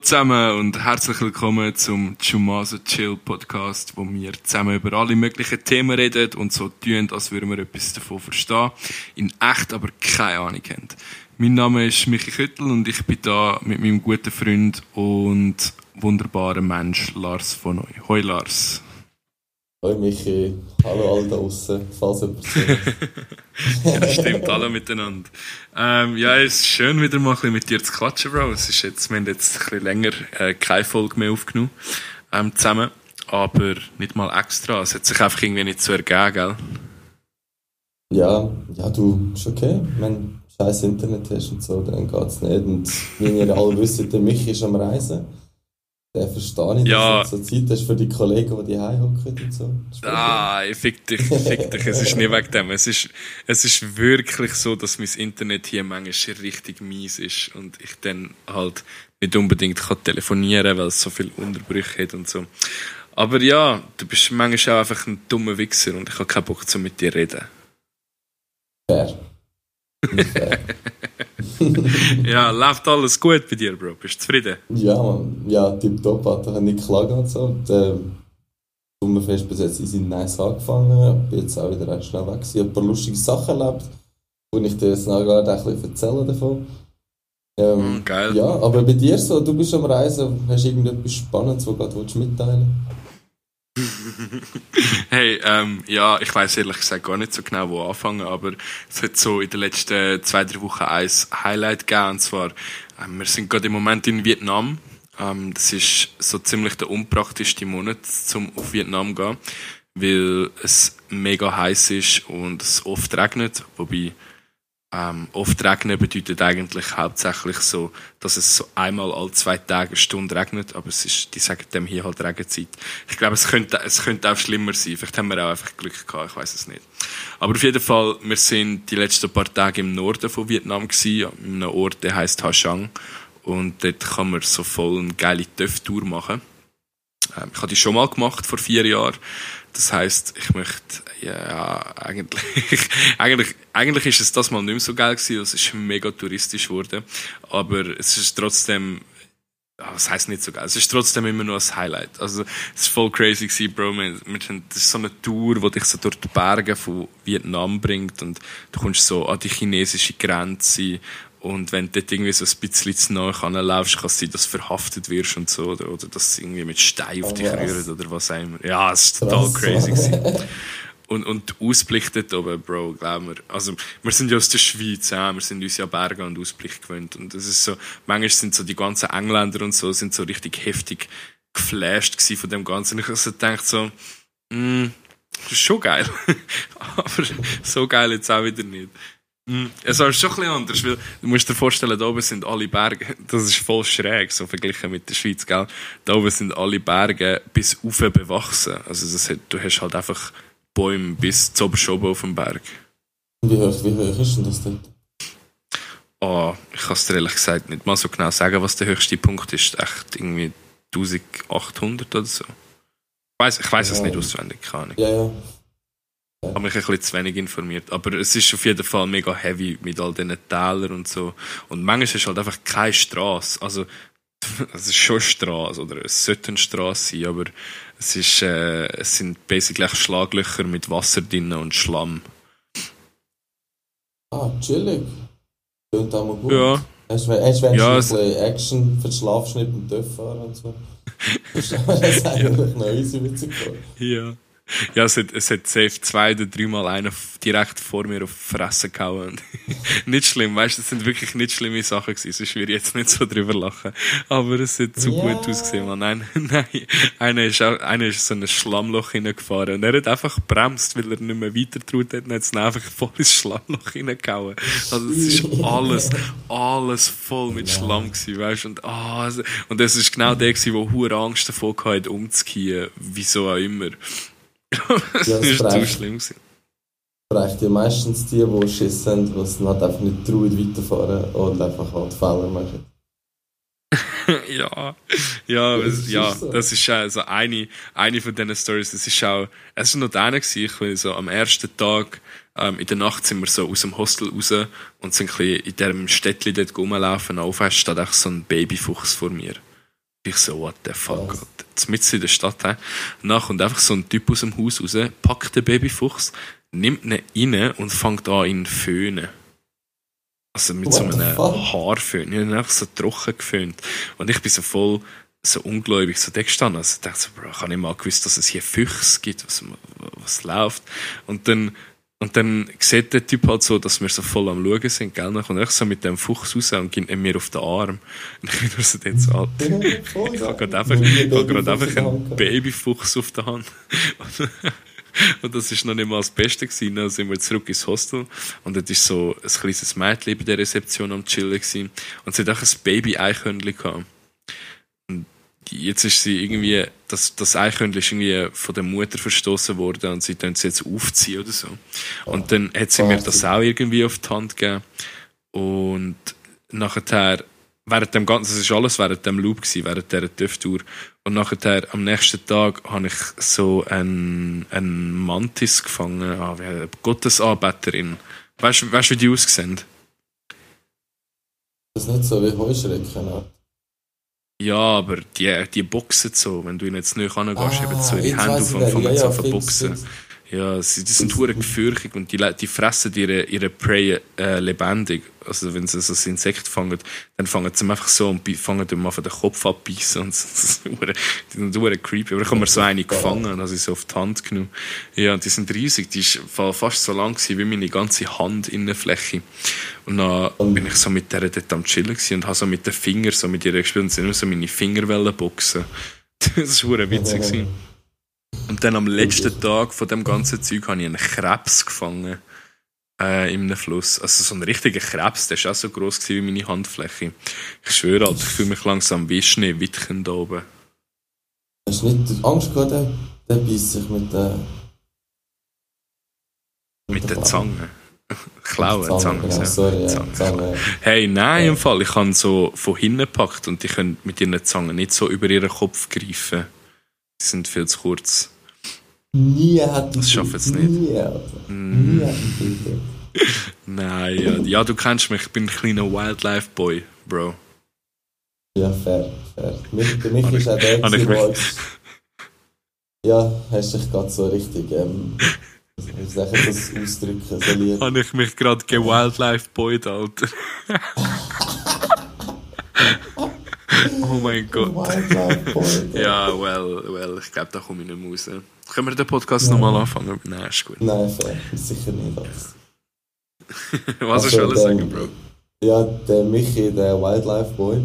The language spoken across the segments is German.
zusammen und herzlich willkommen zum Chumaso Chill Podcast, wo wir zusammen über alle möglichen Themen reden und so tun, als würden wir etwas davon verstehen, in echt aber keine Ahnung haben. Mein Name ist Michi Küttel und ich bin da mit meinem guten Freund und wunderbaren Mensch Lars von Neu. Hoi Lars. Hoi Michi, hallo alle da draußen, falls ja, stimmt, alle miteinander. Ähm, ja, es ist schön, wieder mal ein bisschen mit dir zu quatschen, Bro. Es ist jetzt, wir haben jetzt ein bisschen länger äh, keine Folge mehr aufgenommen ähm, zusammen, aber nicht mal extra. Es hat sich einfach irgendwie nicht so ergeben, gell? Ja, ja, du, ist okay. Wenn du scheiß Internet hast und so, dann geht's nicht. Und wie ihr alle wisst, der Michi ist am Reisen. Den verstehe ich, Ja. dass du so Zeit hast für die Kollegen, die die hocken und so. Ah, fick dich, fick dich. Es ist nicht wegen dem. Es ist, es ist wirklich so, dass mein Internet hier manchmal richtig mies ist und ich dann halt nicht unbedingt kann telefonieren weil es so viele Unterbrüche hat und so. Aber ja, du bist manchmal auch einfach ein dummer Wichser und ich habe keinen Bock, so mit dir reden. Fair. Ja, läuft alles gut bei dir, Bro? Bist du zufrieden? ja, man. Ja, tipptopp, hat er nicht klagen und so. Der Sommerfest bis jetzt ist nice angefangen. Bin jetzt auch wieder recht schnell weg. Ich habe ein paar lustige Sachen erlebt, wo ich dir jetzt nachher ein bisschen erzählen davon. Ähm, Mm, geil. Ja, aber bei dir so, du bist am Reisen, hast du irgendetwas Spannendes, was du gerade willst mitteilen Hey, ähm, ja, ich weiß ehrlich gesagt gar nicht so genau, wo anfangen, aber es hat so in den letzten zwei, drei Wochen ein Highlight gegeben, und zwar, ähm, wir sind gerade im Moment in Vietnam. Ähm, das ist so ziemlich der unpraktischste Monat, zum auf Vietnam zu gehen, weil es mega heiß ist und es oft regnet, wobei ähm, oft regnen bedeutet eigentlich hauptsächlich so, dass es so einmal alle zwei Tage eine Stunde regnet, aber es ist, die sagen dem hier halt Regenzeit. Ich glaube, es könnte, es könnte auch schlimmer sein. Vielleicht haben wir auch einfach Glück gehabt, ich weiß es nicht. Aber auf jeden Fall, wir sind die letzten paar Tage im Norden von Vietnam gewesen, an einem Ort, der heißt Ha Sang. Und dort kann man so voll eine geile Töff-Tour machen. Ähm, ich habe die schon mal gemacht, vor vier Jahren. Das heißt, ich möchte, ja, eigentlich, eigentlich, eigentlich ist es das mal nicht mehr so geil gewesen, es ist mega touristisch geworden. Aber es ist trotzdem, was heisst nicht so geil? Es ist trotzdem immer noch ein Highlight. Also, es war voll crazy gewesen, Bro. Wir, das ist so eine Tour, die dich so durch die Berge von Vietnam bringt und du kommst so an die chinesische Grenze und wenn du dort irgendwie so ein bisschen zu nahe anlaufst, kann es sein, dass du verhaftet wirst und so, oder, oder dass sie irgendwie mit Stein auf Oh, dich was? rühren oder was auch immer. Ja, es ist total crazy gewesen. Und, und der Ausblick dort oben, Bro, glaub mir. Also, wir sind ja aus der Schweiz, ja, wir sind uns ja Berge und Ausblick gewöhnt. Und das ist so, manchmal sind so die ganzen Engländer und so, sind so richtig heftig geflasht gewesen von dem Ganzen. Und ich habe so gedacht so, mm, das ist schon geil. Aber so geil jetzt auch wieder nicht. Mm, Es ist schon ein bisschen anders, weil du musst dir vorstellen, da oben sind alle Berge, das ist voll schräg, so verglichen mit der Schweiz, gell? Da oben sind alle Berge bis auf bewachsen. Also das du hast halt einfach Bäume bis zu oben auf dem Berg. Wie hoch, wie hoch ist denn das dort? Ah, ich kann es dir ehrlich gesagt nicht mal so genau sagen, was der höchste Punkt ist. Echt irgendwie 1800 oder so. Ich weiß ich weiss es Ja. nicht auswendig, keine Ahnung. Ja, ja. Ich habe mich ein bisschen zu wenig informiert. Aber es ist auf jeden Fall mega heavy mit all diesen Tälern und so. Und manchmal ist halt einfach keine Straße. Also, es ist schon eine Straße oder es sollte eine Straße sein, aber es, ist, äh, es sind basically Schlaglöcher mit Wasser drin und Schlamm. Ah, chillig. Klingt auch mal gut. Ja. Hast du du Ja, ein bisschen Action für den Schlafschnitt und fahren und so? Das ist eigentlich noch easy geworden. Ja. Ja, es hat, es hat safe zwei oder dreimal einer direkt vor mir auf die Fresse gehauen. Nicht schlimm, weißt du, das sind wirklich nicht schlimme Sachen gewesen, sonst würde ich jetzt nicht so drüber lachen. Aber es hat so Ja. gut ausgesehen, man. Nein, nein. Einer ist, auch, einer ist so in ein Schlammloch hineingefahren und er hat einfach bremst, weil er nicht mehr weiter traut hat und hat es einfach voll ins Schlammloch hineingehauen. Also es ist alles, alles voll mit Schlamm gewesen, weißt du. Und, ah, also- und das ist genau der gewesen, der hure Angst davor hatte, umzukehren, wieso auch immer. Das Ja, das ist zu schlimm gewesen. Vielleicht ja meistens die, die Schiss haben, die es halt einfach nicht trauen, weiterfahren und einfach halt Fehler machen. ja, ja, Das ist ja, so. das ist also eine, eine von diesen Stories. Das ist auch, es ist noch deine gewesen, weil so am ersten Tag, ähm, in der Nacht sind wir so aus dem Hostel raus und sind ein bisschen in diesem Städtchen dort rumlaufen. Auf steht echt so ein Babyfuchs vor mir. Ich so, what the fuck, Was? Mit in der Stadt. He. Kommt einfach so ein Typ aus dem Haus raus, packt den Babyfuchs, nimmt ihn rein und fängt an, ihn zu föhnen. Also mit What so einem Haarföhn. Ich habe ihn einfach so trocken geföhnt. Und ich bin so voll so ungläubig so da gestanden. Also ich dachte so, Bro, ich habe nicht mal gewusst, dass es hier Füchse gibt, was, was läuft. Und dann und dann sieht der Typ halt so, dass wir so voll am Schauen sind, gell? Dann kommt er so mit dem Fuchs raus und gibt mir auf den Arm. Und ich bin nur so dort so, Alter. Ich habe gerade einfach, ich habe gerade einfach einen Babyfuchs auf der Hand. Und das ist noch nicht mal das Beste gewesen. Dann sind wir zurück ins Hostel. Und dort ist so ein kleines Mädchen bei der Rezeption am Chillen gewesen. Und sie hat auch ein Baby-Eichhörnchen gehabt jetzt ist sie irgendwie, das, das Eichhörnchen ist irgendwie von der Mutter verstoßen worden und sie tun es jetzt aufziehen oder so. Und dann hat sie mir das auch irgendwie auf die Hand gegeben. Und nachher, während dem Ganzen, das ist alles während dem Loop gewesen, während dieser TÜV-Tour. Und nachher, am nächsten Tag, habe ich so einen, einen Mantis gefangen, ah, wie, Gottesanbeterin. Weißt du, wie die aussehen? Das ist nicht so wie Heuschrecken, ne? Ja, aber die, die boxen so. Wenn du ihnen jetzt nicht angehst, ah, eben so ihre Hände auf und fangen ja, zu boxen. Ja, sie, die sind hure gefürchtig und die, die fressen ihre, ihre Prey äh, lebendig. Also wenn sie so ein Insekt fangen, dann fangen sie einfach so und fangen ihm einfach den Kopf abbeißen und das die sind hure creepy. Aber ich habe mir so eine gefangen und habe sie so auf die Hand genommen. Ja, und die sind riesig, die war fast so lang wie meine ganze Handinnenfläche. Und dann bin ich so mit der dort am chillen und habe so mit den Fingern so mit ihr gespielt und sie nur so meine Finger boxen. Das war hure witzig. Und dann am letzten Tag von dem ganzen Zeug habe ich einen Krebs gefangen äh, in einem Fluss. Also so ein richtiger Krebs, der war auch so groß wie meine Handfläche. Ich schwöre, Alter, ich fühle mich langsam wie Schneewittchen da oben. Hast du nicht Angst gehabt, der, der beißt sich mit der... Mit, mit der Zange? Klauen, Zange, genau, sorry, Zange. Zange. Hey, nein, ja. im Fall, ich habe so von hinten gepackt und die können mit ihren Zangen nicht so über ihren Kopf greifen. Die sind viel zu kurz. Nie hat Das schafft es nicht. Nie, mm. Nie Nein, ja. ja, du kennst mich, ich bin ein kleiner Wildlife-Boy, Bro. Ja, fair, fair. Für mich ist auch der, der Ja, hast dich gerade so richtig, ähm, ich das ausdrücken, so lieb. Habe ich mich gerade gewildlife-boyed, Alter. oh mein Gott. ja, well, well, ich glaube, da komme ich nicht mehr raus. Können wir den Podcast nochmal anfangen? Nein, ist gut. Nein, fair. sicher nicht. Das. Was hast du alles sagen, Bro? Ja, der Michi, der Wildlife Boy,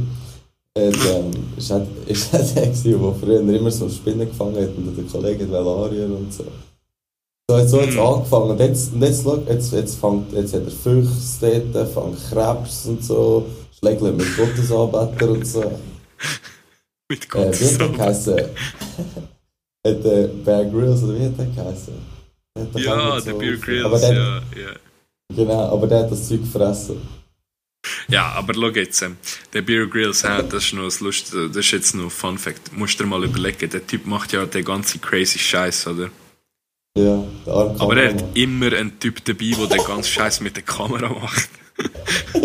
hat, ähm, ist, halt, ist halt der, der früher immer so Spinnen gefangen hat und der Kollege Velarier und so. So, jetzt, so hat es mm. angefangen. Und jetzt, und jetzt, jetzt, jetzt, fängt, jetzt hat er Füchse dort, fängt Krebs und so, Schlägle mit Gottesanbeter und so. mit Gottesanbeter. Äh, hat der Bear Grylls, oder wie hat der geheißen? Der ja, der so Bear Grylls, der, ja, ja. Genau, aber der hat das Zeug gefressen. Ja, aber schau jetzt, ähm, der Bear Grylls, äh, das ist noch das Lust, das ist jetzt noch Fun Fact. Musst dir mal überlegen, der Typ macht ja den ganzen crazy Scheiß, oder? Ja, der arme Aber er hat immer einen Typ dabei, der den ganzen Scheiß mit der Kamera macht.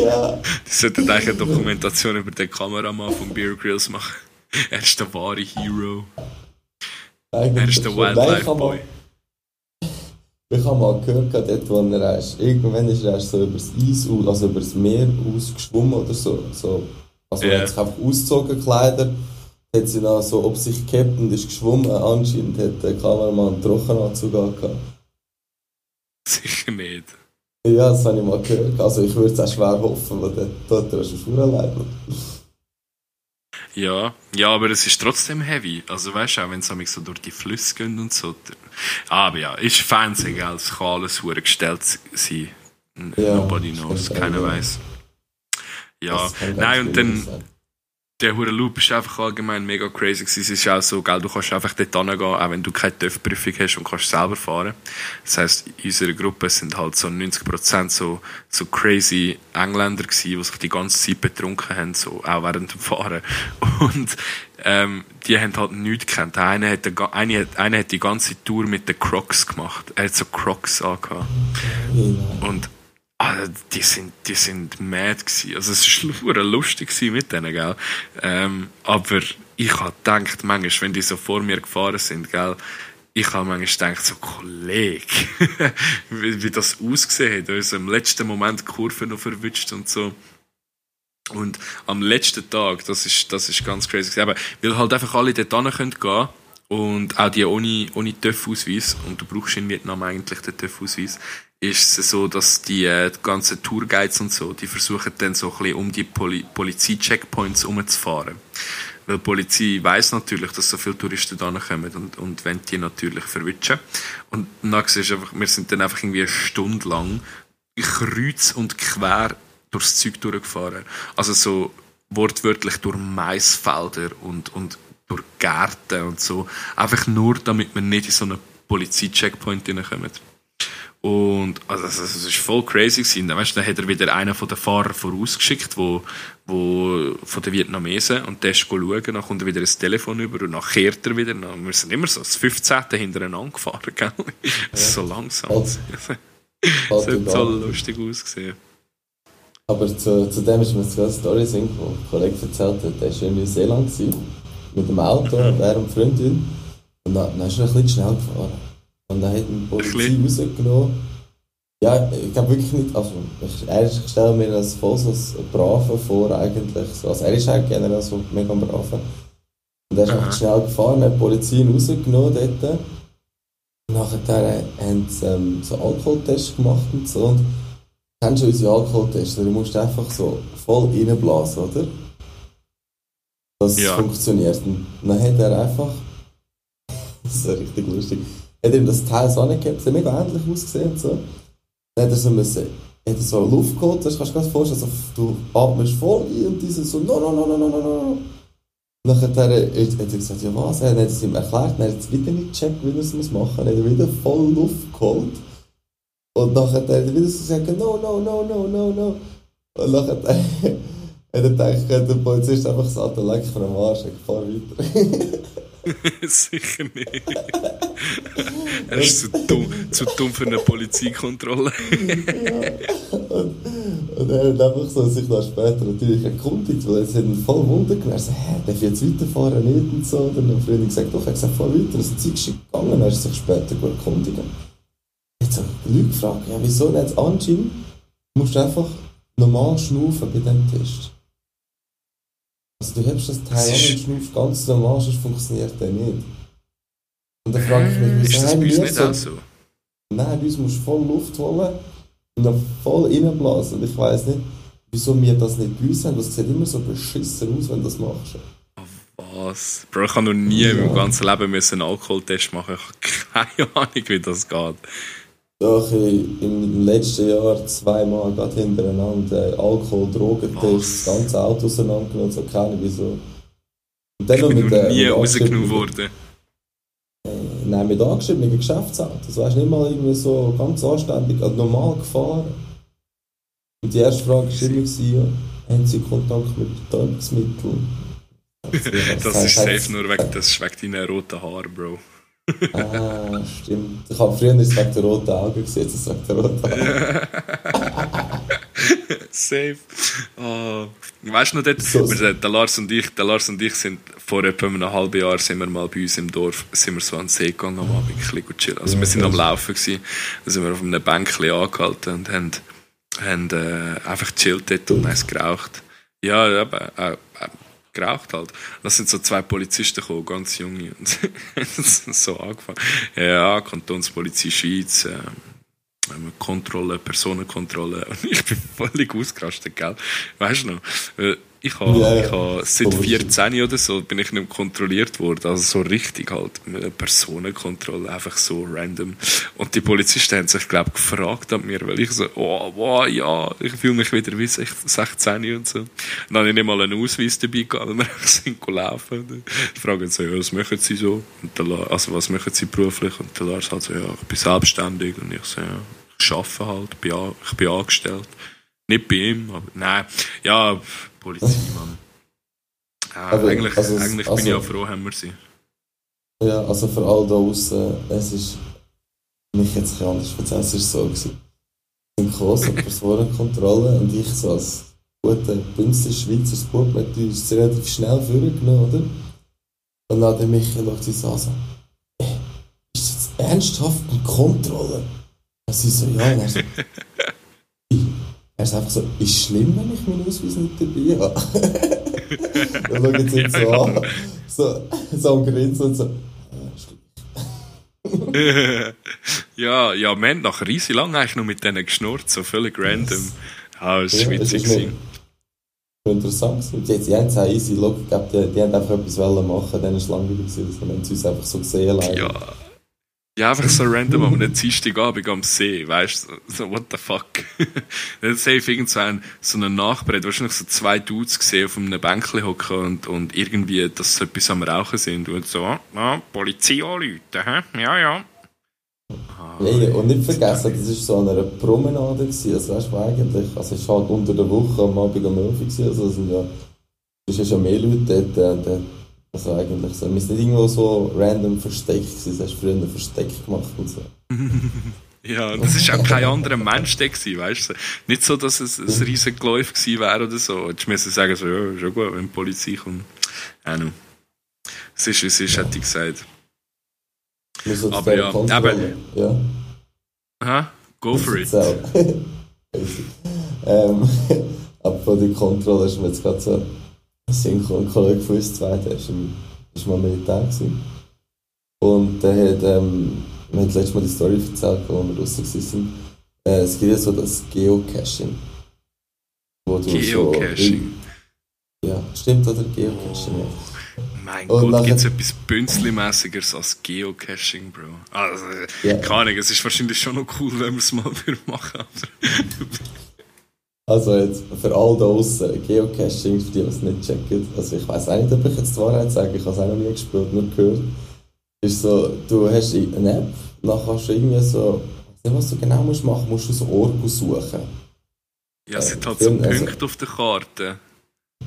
ja. Die sollten eigentlich eine Dokumentation über den Kameramann von Bear Grylls machen. Er ist der wahre Hero. Eigentlich er ist der Wildlife Boy. Ich habe mal gehört, dort, wo er ist, irgendwann ist er so übers Eis, also übers Meer ausgeschwommen oder so. so also yeah. er hat sich einfach ausgezogen, Kleider, hat sie dann so ob sich gehabt und ist geschwommen. Anscheinend hat der Kameramann einen Trockenanzug gehabt. Sicher nicht. Ja, das habe ich mal gehört. Also ich würde es auch schwer hoffen, weil der dort ist schon allein. Ja, ja, aber es ist trotzdem heavy. Also weißt du, auch wenn es so durch die Flüsse geht und so. Aber ja, ist Fernsehen, gell? Es kann alles gestellt sein. Ja, Nobody knows, keiner weiß. Ja, nein, und dann, der hure Loop ist einfach allgemein mega crazy gewesen. Es ist auch so, gell, du kannst einfach dort hingehen, auch wenn du keine TÜV-Prüfung hast und kannst selber fahren. Das heisst, in unserer Gruppe sind halt so 90% so, so crazy Engländer gewesen, die sich die ganze Zeit betrunken haben, so, auch während dem Fahren. Und, ähm, die haben halt nichts gekannt. Einer hat, eine, eine hat die ganze Tour mit den Crocs gemacht. Er hat so Crocs angehabt. Und, Also, die sind, die sind mad gewesen. Also, es war lustig mit denen, gell. Ähm, aber ich habe gedacht, manchmal, wenn die so vor mir gefahren sind, gell, ich habe manchmal gedacht, so, Kollege, wie, wie, das ausgesehen hat. Also im letzten Moment die Kurve noch verwünscht und so. Und am letzten Tag, das ist, das ist ganz crazy. Aber weil halt einfach alle dort hin können und auch die ohne, ohne TÜV-Ausweis, und du brauchst in Vietnam eigentlich den TÜV-Ausweis, ist es so, dass die, äh, die ganzen Tourguides und so, die versuchen dann so ein bisschen um die Poli Polizei-Checkpoints herumzufahren. Weil die Polizei weiß natürlich, dass so viele Touristen da kommen und, und wenn die natürlich verwischen. Und dann du einfach, wir sind dann einfach irgendwie eine Stunde lang kreuz und quer durchs Zeug durchgefahren. Also so wortwörtlich durch Maisfelder und, und durch Gärten und so. Einfach nur, damit wir nicht in so einen Polizei-Checkpoint hineinkommen. Und also, das, das ist voll crazy gewesen. Dann, weißt, dann hat er wieder einen von den Fahrern vorausgeschickt, wo, wo, von den Vietnamesen, und der ist schauen, dann kommt er wieder ein Telefon über und dann kehrt er wieder. Dann, wir sind immer so das 15. hintereinander gefahren, gell? Ja. so langsam. Also, das hat so lustig ausgesehen. Aber zu, zu dem ist mir eine Story singen, die ein Kollege erzählt hat. Der war in Neuseeland mit dem Auto, mhm. während Freundin. Und dann, dann ist er ein bisschen schnell gefahren. Und dann hat die Polizei rausgenommen. Ja, ich glaube wirklich nicht. Also, ich, er ist, ich stelle mir das voll so als Braven vor, eigentlich. Also, er ist auch generell so mega brav. Und er ist einfach schnell gefahren, hat die Polizei rausgenommen dort. Und nachher haben sie ähm, so Alkoholtests gemacht und so. Und kennst du unsere Alkoholtests? Du musst einfach so voll reinblasen, oder? Das ja. funktioniert. Und dann hat er einfach. Das ist ja richtig lustig hat ihm das Teil so nicht gehabt, es hat mega ähnlich ausgesehen und so. Dann hat er so, müssen, hat er so Luft geholt, das kannst du dir vorstellen, also, du atmest voll ein und diese so, no, no, no, no, no, no, no. Nachher hat er, hat er gesagt, ja was, er hat es ihm erklärt, er hat es wieder nicht gecheckt, wie er es machen muss, dann hat er wieder voll Luft geholt. Und nachher hat er wieder so gesagt, no, no, no, no, no, no. Und nachher hat er, hat er gedacht, der Polizist einfach gesagt, leck von dem Arsch, ich fahr weiter. Sicher nicht. er ist zu dumm, zu dumm für eine Polizeikontrolle. ja. Und, und, er hat einfach so sich dann später natürlich erkundigt, weil es ihn voll Wunder gemacht. Er so, hä, darf ich jetzt weiterfahren nicht und so. Und dann hat Freundin gesagt, doch, er hat gesagt, fahr weiter. Also Zeug ist gegangen, er ist sich später erkundigen. Jetzt habe ich die Leute gefragt, ja, wieso nicht? Anscheinend musst du einfach normal schnaufen bei diesem Test. Also du hast das Teil an und schnaufst ganz normal, sonst funktioniert der nicht. Und dann frage ich mich, wieso ist das bei uns nicht so, so? Nein, bei uns musst du voll Luft holen und dann voll reinblasen. Und ich weiss nicht, wieso wir das nicht bei uns haben. Das sieht immer so beschissen aus, wenn du das machst. Was? Bro, ich habe noch nie ja. in meinem ganzen Leben einen Alkoholtest machen. Ich habe keine Ahnung, wie das geht. Doch, im letzten Jahr zweimal gerade hintereinander Alkohol, Drogentest, das ganze Auto auseinandergenommen, so keine wieso. Und dann ich bin mit, noch nie rausgenommen worden. Äh, nein, mit angeschriebenen Geschäftsauto. Das weißt nicht mal irgendwie so ganz anständig, also normal gefahren. Und die erste Frage war immer, haben Sie Kontakt mit Betäubungsmitteln? das, das ist safe nur wegen, das wegen deinen roten Haaren, Bro ah, stimmt. Ich habe früher der roten Augen gesehen, jetzt wegen der roten Augen. Safe. Oh. Weißt du noch, dort, so, wir, der, Lars und ich, der Lars und ich sind vor etwa einem halben Jahr sind wir mal bei uns im Dorf sind wir so an den See gegangen am Abend, ein bisschen chillen. Also wir sind am Laufen gewesen, dann sind wir auf einem Bänkchen angehalten und haben, haben äh, einfach chillt dort und eins geraucht. Ja, aber äh, äh, geraucht halt. Das sind so zwei Polizisten gekommen, ganz junge, und so angefangen. Ja, Kantonspolizei Schweiz, äh, Kontrolle, Personenkontrolle. Und ich bin völlig ausgerastet, gell? Weißt du noch? Ich habe yeah. ich ha, seit 14 oder so bin ich nicht kontrolliert worden. Also so richtig halt. Eine Personenkontrolle, einfach so random. Und die Polizisten haben sich, glaube ich, gefragt an mir, weil ich so, oh, wow, ja, ich fühle mich wieder wie 16 und so. Und dann habe ich nicht mal einen Ausweis dabei gehabt, und wir sind laufen. Die fragen so, ja, was machen Sie so? Und der Lars, also was machen Sie beruflich? Und der Lars halt so, ja, ich bin selbstständig. Und ich so, ja, ich arbeite halt, ich bin angestellt. Nicht bei ihm, aber nein. Ja, Polizei, Mann. Ja, aber, eigentlich also, eigentlich also, bin ich auch froh, haben wir sie. Ja, also für all da außen, es ist. Mich jetzt anders es ist so gewesen. sind große Personenkontrolle und ich so als guter, bünster Schweizer Sport mit uns relativ schnell vorgenommen, oder? Und dann hat der Michael schaut sie so an, so, äh, ist das jetzt ernsthaft eine Kontrolle? Und sie so, ja, und er so, er ist einfach so, ist es schlimm, wenn ich meinen Ausweis nicht dabei habe? dann schauen sie ihn so an, so, so am Grinsen und so, ja, ja, ja, wir haben nach riesig lang eigentlich noch mit denen geschnurrt, so völlig random. Ah, Ja, war es witzig. gewesen. interessant. gewesen. Die, die haben es auch easy gehabt, die, die haben einfach etwas machen, dann war es langweilig, haben sie uns einfach so gesehen. leider. Ja. Ja, einfach so random am einem Dienstagabend am See, weißt du, so, what the fuck. Dann safe irgendwann so einen Nachbar, hat wahrscheinlich so zwei Dudes gesehen auf einem Bänkchen hocken und, und irgendwie, dass sie etwas am Rauchen sind und so, ah, Polizei anrufen, hä? Ja, ja. Ah, und nicht vergessen, das war so an einer Promenade, gewesen, also weißt du, eigentlich, also es war halt unter der Woche am Abend um 11 Uhr, also es sind ja, es ist ja mehr Leute dort, äh, dort also eigentlich so, wir sind nicht irgendwo so random versteckt gewesen, das hast du früher ein Versteck gemacht und so. Ja, das war auch kein anderer Mensch da, gewesen, weißt du. Nicht so, dass es ein riesen Geläuf gewesen wäre oder so. Jetzt müssen sagen, so, ja, schon gut, wenn die Polizei kommt. Auch noch. Es ist, es ist, hätte ich gesagt. Aber ja, Kontrolle. Ja. Aha, go for it. Ähm, aber von der Kontrolle ist mir jetzt gerade so ein Synchro, ein Kollege von uns zwei, der ist mal Militär gewesen. Und der hat, ähm, mir hat letztes Mal die Story erzählt, wo wir draussen waren. Äh, es gibt ja so das Geocaching. Wo du Geocaching. So, ja, stimmt, oder? Geocaching, ja. Mein Und Gott, gibt es etwas Bünzli-mäßigeres als Geocaching, Bro? Also, Ja. keine Ahnung, es ist wahrscheinlich schon noch cool, wenn wir es mal machen Also jetzt für all da draussen, Geocaching, für die, die es nicht checken, also ich weiß auch nicht, ob ich jetzt die Wahrheit sage, ich habe es auch noch nie gespielt, nur gehört. Ist so, du hast eine App, dann kannst du irgendwie so, ich weiß nicht, was du genau musst machen, musst du so Orgo suchen. Ja, es sind halt Film, so also- Punkte auf der Karte.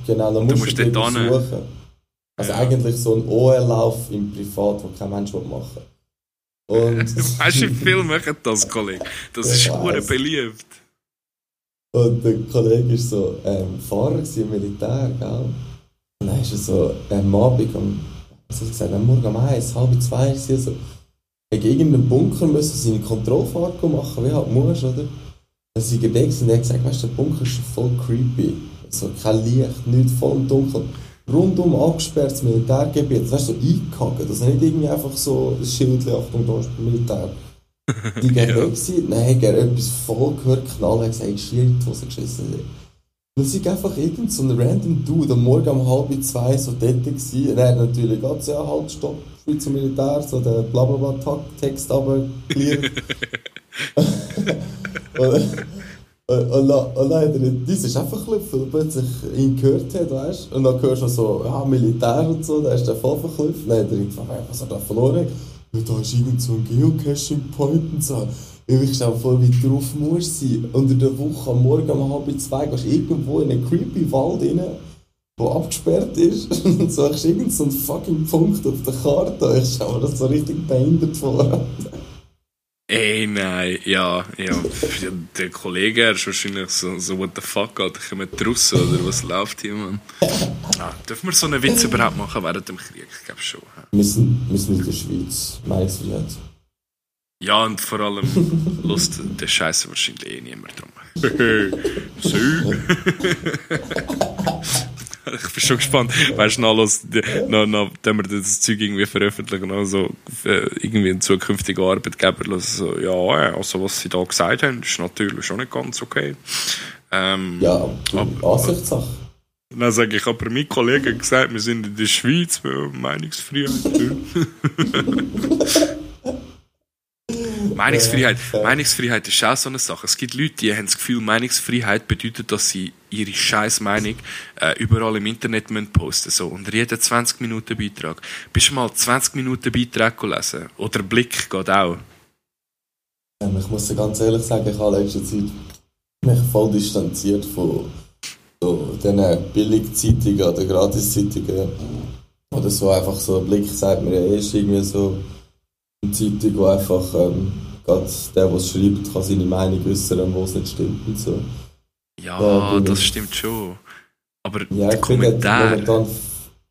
Genau, dann musst musst du, dort suchen. Also Ja. eigentlich so ein OL-Lauf im Privat, wo kein Mensch will machen Und, Weißt du, wie viele machen das, Kollege? Das Ich ist hure beliebt. Und der Kollege war so ähm, Fahrer im Militär, gell? Und dann ist er so am Abend, um, was hat er gesagt, am Morgen um eins, halb zwei, ist er so, gegen irgendeinen Bunker müssen seine Kontrollfahrt machen, wie halt musst, oder? Dann sind da gewesen und er hat gesagt, weißt du, der Bunker ist voll creepy. So kein Licht, nichts, voll im Dunkeln. Rundum abgesperrtes Militärgebiet, weißt du, so eingehakt. Also nicht irgendwie einfach so ein Schild, Achtung, da ist das Militär. Die gehen Ja. dann hat er etwas voll gehört, knallen, hat gesagt, in die Hose geschissen. Und es ist einfach irgend so ein random Dude am Morgen um halb zwei so dort gewesen. Er hat natürlich ganz ja halt Stopp, Schweizer Militär, so der Blablabla-Text runtergeklärt. und, dann, und dann hat das ist einfach gelüpft, weil er plötzlich ihn gehört hat, weißt du? Und dann hörst du so, ja, Militär und so, dann ist der voll verklüpft. Dann hat er ihn gefragt, was hat er da verloren? Ja, da ist irgend so ein Geocaching-Point und so. Ich weiß auch voll, wie drauf musst sein. Unter der Woche am Morgen um halb zwei gehst du irgendwo in einen creepy Wald rein, der abgesperrt ist und suchst irgend so fucking Punkt auf der Karte. Ich stelle mir das so richtig behindert vor. Ey, nein, ja, ja. Der Kollege ist wahrscheinlich so, so what the fuck, Alter, kommen die Russen oder was läuft hier, Mann? Ah, dürfen wir so einen Witz überhaupt machen während dem Krieg? Ich glaube schon. hä? Wir sind, wir in der Schweiz. Meinungsfreiheit. Ja, und vor allem lust der Scheiße wahrscheinlich eh niemand drum. so. ich bin schon gespannt. Weißt du, noch, los, noch, nachdem wir das Zeug irgendwie veröffentlichen, also äh, irgendwie ein zukünftiger Arbeitgeber, los, so, ja, also was sie da gesagt haben, ist natürlich schon nicht ganz okay. Ähm, Ja, Ab- Ansichtssache. Dann sage ich, aber mein Kollege hat gesagt, wir sind in der Schweiz, wir Meinungsfreiheit. Meinungsfreiheit. Meinungsfreiheit ist auch so eine Sache. Es gibt Leute, die haben das Gefühl, Meinungsfreiheit bedeutet, dass sie ihre scheiß Meinung äh, überall im Internet müssen posten so Unter jeden 20 Minuten Beitrag. Bist du mal 20 Minuten Beitrag lesen? Oder Blick geht auch. Ähm, ich muss dir ganz ehrlich sagen, ich habe in letzter Zeit mich voll distanziert von so diesen Billigzeitungen oder Gratiszeitungen. Oder so einfach so ein Blick sagt mir, ja, ist irgendwie so eine Zeitung, die einfach ähm, gerade der, der es schreibt, kann seine Meinung äußern, wo es nicht stimmt und so. Ja, Ja, bin das ich- stimmt schon. Aber Ja, der Kommentar. momentan,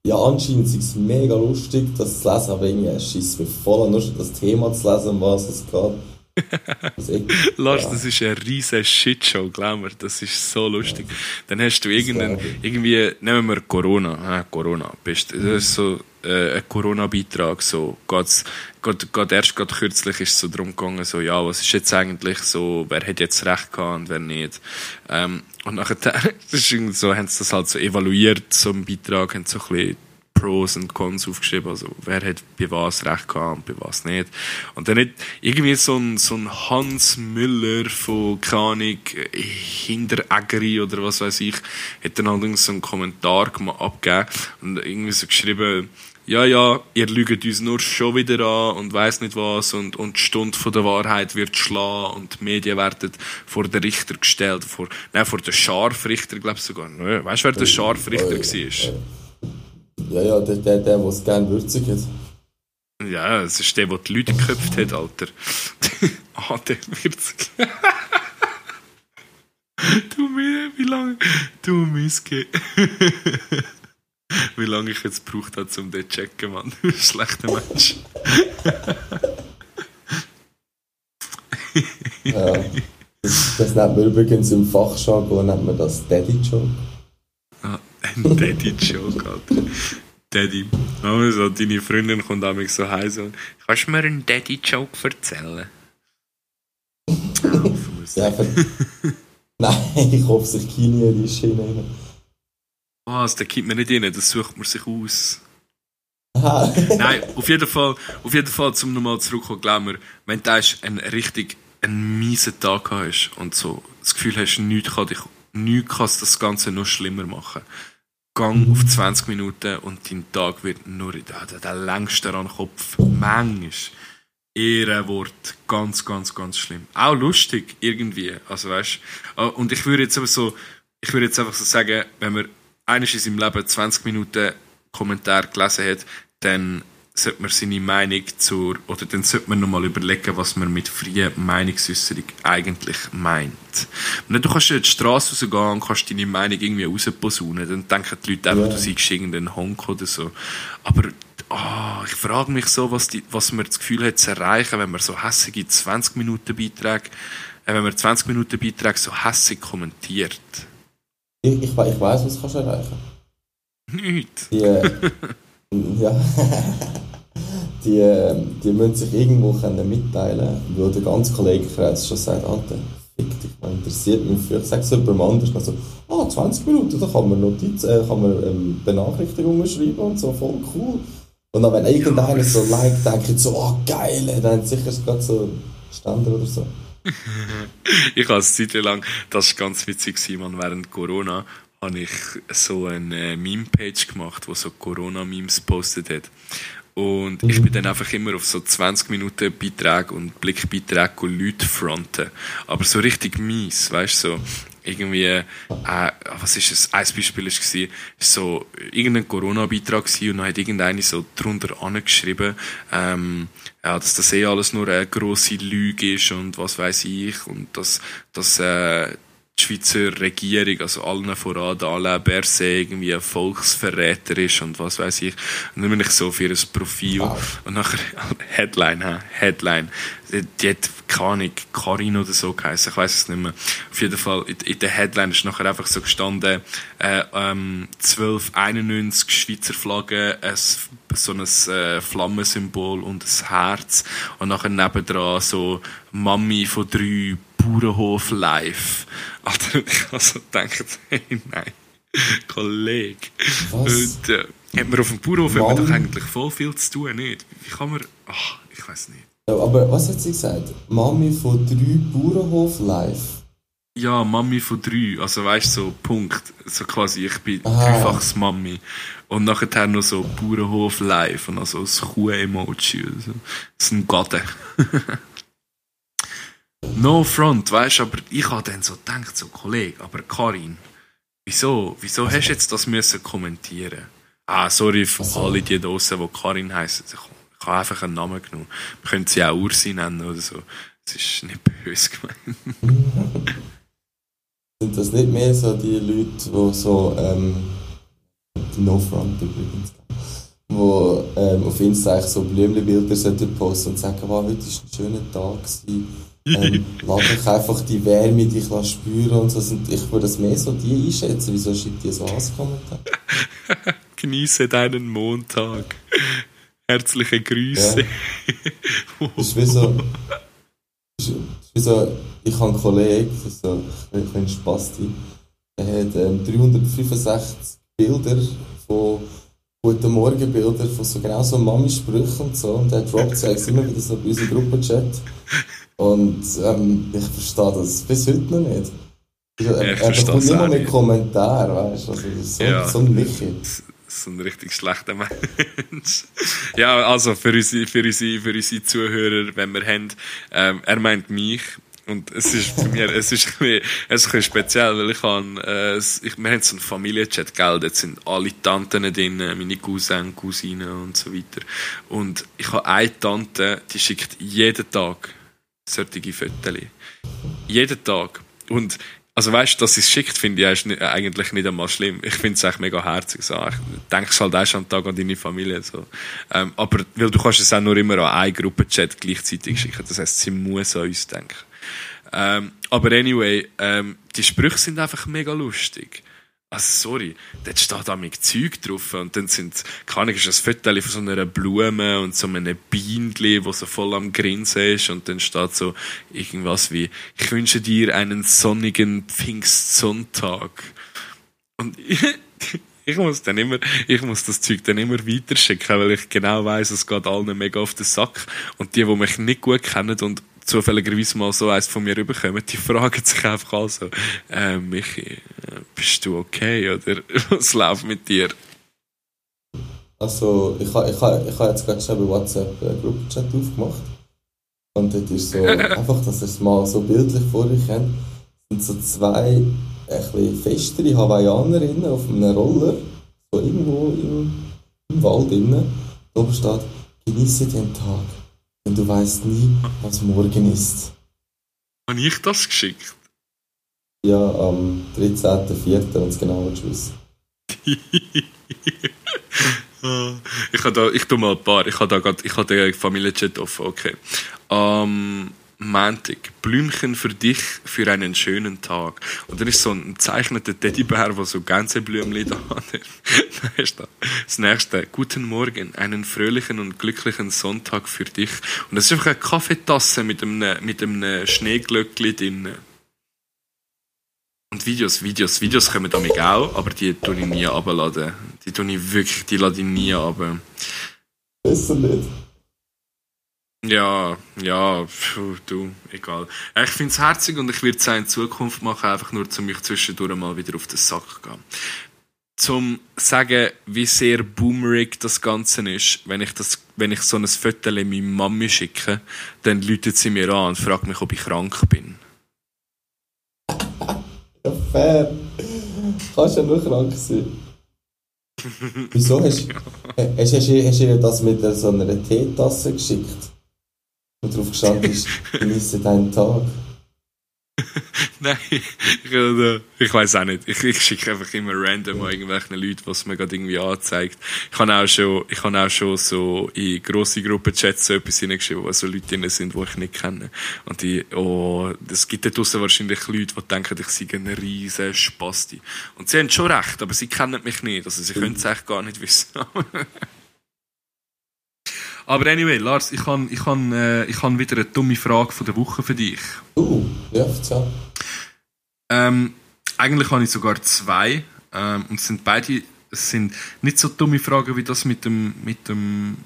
ja, anscheinend ist es mega lustig, das zu lesen, aber irgendwie schießt mir voll an, nur schon das Thema zu lesen, um was es geht. Lars, ja. das ist eine riesige Shitshow, glaub mir. Das ist so lustig. Dann hast du irgendeinen, irgendwie, nehmen wir Corona, ah, Corona, bist, das ist so, äh, ein Corona-Beitrag, so, geht's, geht, geht erst gerade kürzlich ist es so drum gegangen, so, ja, was ist jetzt eigentlich so, wer hat jetzt Recht gehabt und wer nicht. Ähm, und nachher, so, haben sie das halt so evaluiert, so einen Beitrag, haben so ein bisschen Pros und Cons aufgeschrieben, also wer hat bei was Recht gehabt und bei was nicht. Und dann hat irgendwie so ein, so ein Hans Müller von, keine Ahnung, Hintereggeri oder was weiß ich, hat dann halt so einen Kommentar abgegeben und irgendwie so geschrieben, ja, ja, ihr lügt uns nur schon wieder an und weiss nicht was und, und die Stunde von der Wahrheit wird schlagen und die Medien werden vor den Richter gestellt, vor, nein, vor den Scharfrichter, glaube ich sogar. Nö, Weißt du, wer der Scharfrichter Oh, war? Ja, ja, der, der, der, der es gerne würzig hat. Ja, es ist der, der die Leute geköpft hat, Alter. ah, der wird's. du mir, wie lange? Du Miske. wie lange ich jetzt gebraucht habe, um den zu checken, Mann. Schlechter Mensch. Ja. Das, das nennt man übrigens im Fachjargon nennt man das Daddy Joke. Ah, ein Daddy-Joke, Alter. Daddy. Also, deine Freundin kommt auch so heiß und kannst du mir einen Daddy-Joke erzählen? Ja, ver- Nein, ich hoffe, sich keine in die Schiene rein. Was, der gibt mir nicht rein, das sucht man sich aus. Aha. Nein, auf jeden Fall, auf jeden Fall, zum nochmal zurückkommen, glaub mir, wenn du einen richtig, einen miesen Tag hast und so das Gefühl hast, nichts kann dich, nichts kann das Ganze noch schlimmer machen. Gang auf 20 Minuten und dein Tag wird nur der, der, der längste an den Kopf. Manchmal. Ehrenwort. Ganz, ganz, ganz schlimm. Auch lustig, irgendwie. Also, weißt Und ich würde jetzt aber so, ich würde jetzt einfach so sagen, wenn man eines in seinem Leben 20 Minuten Kommentar gelesen hat, dann sollte man seine Meinung zur, oder dann sollte man nochmal überlegen, was man mit freier Meinungsäußerung eigentlich meint. Und du kannst ja die Straße rausgehen und kannst deine Meinung irgendwie rausposaunen, dann denken die Leute einfach, Ja. du seist irgendein Honk oder so. Aber ah, ich frage mich so, was, die, was man das Gefühl hat zu erreichen, wenn man so hässige 20 Minuten Beiträge, äh, wenn man 20 Minuten Beiträge so hässig kommentiert. Ich, ich, ich weiss, was kannst du erreichen. Nicht. Die, äh, ja, die, äh, die müssen sich irgendwo können mitteilen weil der ganze Kollegenkreis schon sagt, Alter, fick dich, man interessiert mich für. Ich sage es jemandem anders, dann so, ah, 20 Minuten, da kann man Notiz, äh, kann man ähm, Benachrichtigungen schreiben und so, voll cool. Und dann, wenn irgendeiner so like, denkt so, oh geil, dann sicher gerade so Ständer oder so. Ich habe eine Zeit lang, das war ganz witzig, man, während Corona, habe ich so eine Meme-Page gemacht, wo so Corona-Memes postet hat. Und ich bin dann einfach immer auf so 20 Minuten Beiträge und Blickbeiträge und Leute fronten. Aber so richtig mies, weißt du, so irgendwie, äh, was ist es? Ein Beispiel gewesen, ist so irgendein Corona-Beitrag und dann hat irgendeine so drunter angeschrieben, ähm, ja, dass das eh alles nur eine grosse Lüge ist und was weiß ich und dass, dass äh, die Schweizer Regierung, also allen voran, Alain Berset, irgendwie ein Volksverräter ist und was weiß ich. Und dann bin ich so für ein Profil und nachher Headline? Headline. Die, hat, keine Karin oder so geheißen, ich weiß es nicht mehr. Auf jeden Fall, in, in der Headline ist nachher einfach so gestanden, äh, ähm, 1291 Schweizer Flagge, ein, so ein äh, Flammensymbol und ein Herz und nachher nebendran so Mami von drei Bauernhof live. Alter, ich habe so gedacht, hey, nein, Kollege. Was? Und, äh, hat man auf dem Bauernhof hat man doch eigentlich voll viel zu tun, nicht? Wie kann man, ach, ich weiß nicht. Ja, aber was hat sie gesagt? Mami von drei Bauernhof live. Ja, Mami von drei, also weißt du, so Punkt. So quasi, ich bin Aha. dreifaches Mami. Und nachher noch so Bauernhof live und also das Kuh-Emoji. Also. Das ist ein Gatte. no front, weißt du, aber ich habe dann so gedacht, so Kollege, aber Karin, wieso, wieso hast du jetzt das müssen kommentieren? Ah, sorry für Also- alle die draussen, die Karin heißen. Ich, habe einfach einen Namen genommen. Wir können sie auch Ursi nennen oder so. Es ist nicht böse gemeint. Sind das nicht mehr so die Leute, die so, ähm, No Front übrigens, wo ähm, auf Insta so Blümchenbilder posten und sagen, wow, heute war ein schöner Tag gewesen. Ähm, lass dich einfach die Wärme dich spüren und so. Ich würde das mehr so die einschätzen. Wieso schreibt ihr so Hasskommentare? Genieße deinen Montag. Herzliche Grüße. Ja. Ist wie so, ist wie so ich habe einen Kollegen, so, ich bin Spasti, der hat ähm, 365 Bilder von Guten Morgen Bilder von so genau so Mami-Sprüchen und so und der droppt es immer wieder so bei unserem Gruppenchat und ähm, ich verstehe das bis heute noch nicht. Also, ja, ich er bekommt immer einen Kommentar, weißt du, also so, ja. so ein Michi so ein richtig schlechter Mensch. ja, also für unsere, für unsere, für unsere Zuhörer, wenn wir haben, ähm, er meint mich. Und es ist für mich, es ist ein bisschen, es ist ein bisschen speziell, weil ich habe, äh, ich, wir haben so einen Familienchat, gell, dort sind alle Tanten drin, meine Cousins, Cousinen und so weiter. Und ich habe eine Tante, die schickt jeden Tag solche Fotos. Jeden Tag. Und also weißt du, dass es schickt, finde ich nicht, eigentlich nicht einmal schlimm. Ich finde es echt mega herzig. So. Ich denkst halt auch am Tag an deine Familie. So. Ähm, aber weil du kannst es auch nur immer an eine Gruppenchat gleichzeitig schicken. Das heißt, sie muss an uns denken. Ähm, aber anyway, ähm, die Sprüche sind einfach mega lustig. Also, sorry, dort steht da mit Zeug drauf und dann sind, kann ich, ein Foto von so einer Blume und so einem Bienenli, wo so voll am Grinsen ist und dann steht so irgendwas wie, ich wünsche dir einen sonnigen Pfingstsonntag. Und ich, ich muss dann immer, ich muss das Zeug dann immer weiterschicken, weil ich genau weiß, es geht allen mega auf den Sack und die, die mich nicht gut kennen und zufälligerweise mal so eins von mir rüberkommen, die fragen sich einfach also, äh, Michi, äh, bist du okay oder was läuft mit dir? Also, ich habe ich ha, ich ha jetzt gerade schon bei WhatsApp einen Gruppenchat aufgemacht. Und dort ist so, einfach, dass ihr es mal so bildlich vor euch habt, sind so zwei ein festere Hawaiianerinnen auf einem Roller, so irgendwo im, im Wald innen. Da oben steht, genieße den Tag. Denn du weißt nie, was morgen ist. Habe ich das geschickt? Ja, am 13.04. wenn es genau wissen. ich habe da, ich tu mal ein paar. Ich habe da grad, ich habe den Familienchat offen, okay. Ähm, Montag, Blümchen für dich für einen schönen Tag. Und dann ist so ein zeichneter Teddybär, der so ganze Blümchen da hat. das nächste, guten Morgen, einen fröhlichen und glücklichen Sonntag für dich. Und das ist einfach eine Kaffeetasse mit einem, mit einem Schneeglöckchen drin. Und Videos, Videos, Videos kommen damit auch, aber die tue ich nie abladen. Die tue ich wirklich, die lade ich nie ab. Besser nicht. Ja, ja, pfuh, du, egal. Ich finde es herzig und ich würde es auch in Zukunft machen, einfach nur, um mich zwischendurch mal wieder auf den Sack zu gehen. Zum sagen, wie sehr boomerig das Ganze ist, wenn ich, das, wenn ich so ein Foto meiner Mami schicke, dann läutet sie mir an und fragt mich, ob ich krank bin. Ja, fair. Kannst ja nur krank sein. Wieso hast, hast, hast, hast du das mit so einer Teetasse geschickt? Und drauf gestanden ist, genieße deinen Tag. Nein, ich, äh, ich weiß auch nicht. Ich, ich schicke einfach immer random an irgendwelchen Leuten, was mir gerade irgendwie anzeigt. Ich habe auch schon, ich habe auch schon so in grosse Gruppenchats so etwas hineingeschrieben, wo so Leute drin sind, die ich nicht kenne. Und die, oh, es gibt da draussen wahrscheinlich Leute, die denken, ich sei ein riesen Spasti. Und sie haben schon recht, aber sie kennen mich nicht. Also sie können es echt gar nicht wissen. Aber anyway, Lars, ich habe ich hab, äh, ich hab wieder eine dumme Frage von der Woche für dich. Uh, ja, erzähl. Ähm, eigentlich habe ich sogar zwei. Ähm, und es sind beide es sind nicht so dumme Fragen wie das mit dem, mit dem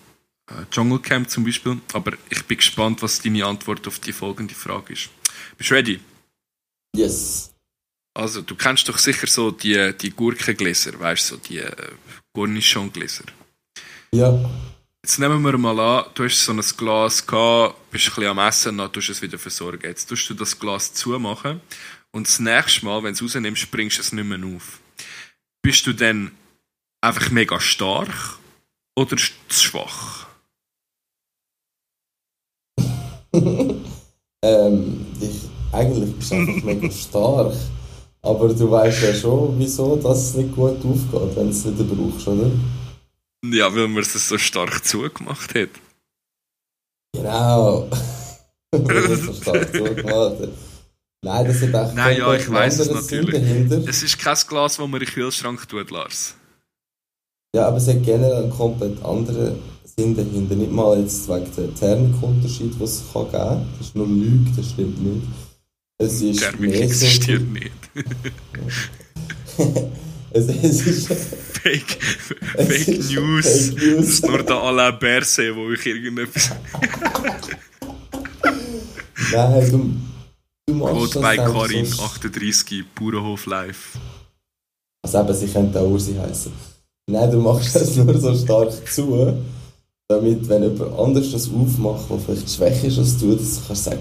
äh, Dschungelcamp zum Beispiel. Aber ich bin gespannt, was deine Antwort auf die folgende Frage ist. Bist du ready? Yes. Also, du kennst doch sicher so die, die Gurkengläser, weißt du, so die äh, Cornichon-Gläser. Ja. Jetzt nehmen wir mal an, du hast so ein Glas gehabt, bist ein bisschen am Essen, dann tust du es wieder versorgen. Jetzt tust du das Glas zumachen und das nächste Mal, wenn du es rausnimmst, bringst du es nicht mehr auf. Bist du dann einfach mega stark oder zu schwach? Ähm, ich, eigentlich bist du einfach mega stark. Aber du weißt ja schon, wieso dass es nicht gut aufgeht, wenn du es nicht brauchst, oder? Ja, weil man es so stark zugemacht hat. Genau. weil man so stark zugemacht hat. Nein, das hat echt Nein, ja, ich weiß es natürlich. dahinter. Es ist kein Glas, das man in den Kühlschrank tut, Lars. Ja, aber es hat generell einen komplett anderen Sinn dahinter. Nicht mal jetzt wegen der Thermikunterschied, den es kann geben kann. Das ist nur Lüge, das stimmt nicht. Es ist Thermik existiert nicht. es, es ist... Fake, Es Fake ist News. Fake News. Das ist nur der Alain Berset, wo ich irgendetwas. Nein, du, du machst das bei einfach Karin, so- 38, Bauernhof live. Also eben, sie könnte auch Ursi heißen. Nein, du machst das nur so stark zu, damit, wenn jemand anders das aufmacht, der vielleicht schwächer ist als du, dass du kannst sagen,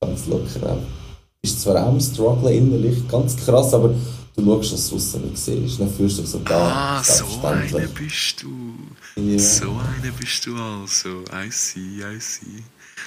ganz locker. auch. Bist zwar auch am Struggle innerlich, ganz krass, aber du schaust, dass du es nicht siehst. Dann fühlst du dich so da. Ah, so einer bist du. Ja. So einer bist du also. I see, I see.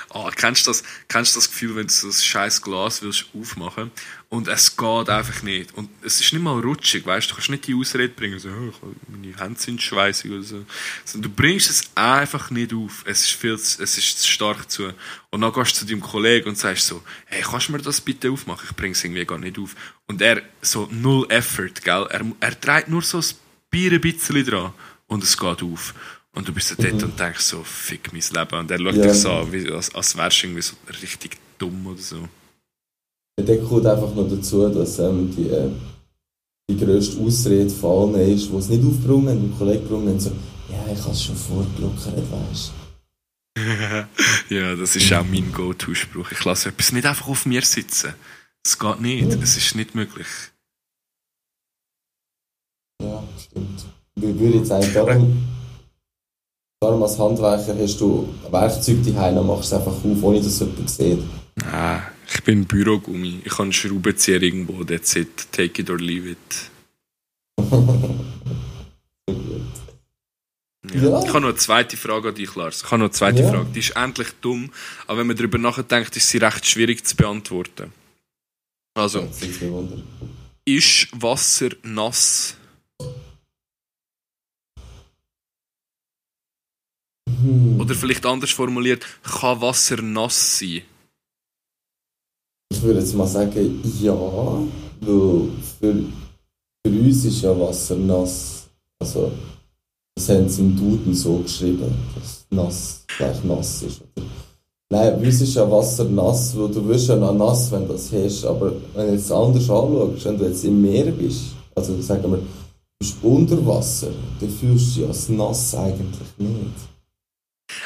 Ah, kennst du das, kennst das Gefühl, wenn du so ein scheiß Glas willst aufmachen und es geht einfach nicht? Und es ist nicht mal rutschig, weißt du? Kannst nicht die Ausrede bringen, so, oh, meine Hände sind schweißig oder so. Sondern du bringst es einfach nicht auf. Es ist viel zu, es ist zu stark zu. Und dann gehst du zu deinem Kollegen und sagst so, hey, kannst du mir das bitte aufmachen? Ich bring's irgendwie gar nicht auf. Und er, so null Effort, gell? Er, er dreht nur so ein Bier ein bisschen dran und es geht auf. Und du bist so dort und denkst so, fick mein Leben. Und er schaut Ja. dich so an, wie, als, als wärst du irgendwie so richtig dumm oder so. Dann kommt einfach noch dazu, dass ähm, die, äh, die grösste Ausrede von allen ist, die es nicht aufgebrungen haben, die Kollegen gebrungen haben, so, ja, ich habe es schon vorgelockert, weißt ja, das ist auch mein Go-To-Spruch. Ich lasse etwas nicht einfach auf mir sitzen. Es geht nicht. Es ist nicht möglich. du. Ja, stimmt. Ich würde jetzt darum, darum als Handwerker hast du Werkzeuge daheim, dann machst es einfach auf, ohne dass jemand sieht. Ah, ich bin Bürogummi. Ich kann Schraubenzieher irgendwo. That's it. Take it or leave it. Ja. Ich habe noch eine zweite Frage an dich, Lars. Ich habe noch eine zweite Ja. Frage. Die ist endlich dumm, aber wenn man darüber nachdenkt, ist sie recht schwierig zu beantworten. Also, ist Wasser nass? Hm. Oder vielleicht anders formuliert, kann Wasser nass sein? Ich würde jetzt mal sagen, ja, weil für, für uns ist ja Wasser nass. Also, das haben sie im Duden so geschrieben, dass nass gleich nass ist. Oder? Nein, bei uns ist ja Wasser nass, weil du wirst ja noch nass, wenn du das hast. Aber wenn du jetzt anders anschaust, wenn du jetzt im Meer bist, also sagen wir, du bist unter Wasser, dann fühlst du dich als nass eigentlich nicht.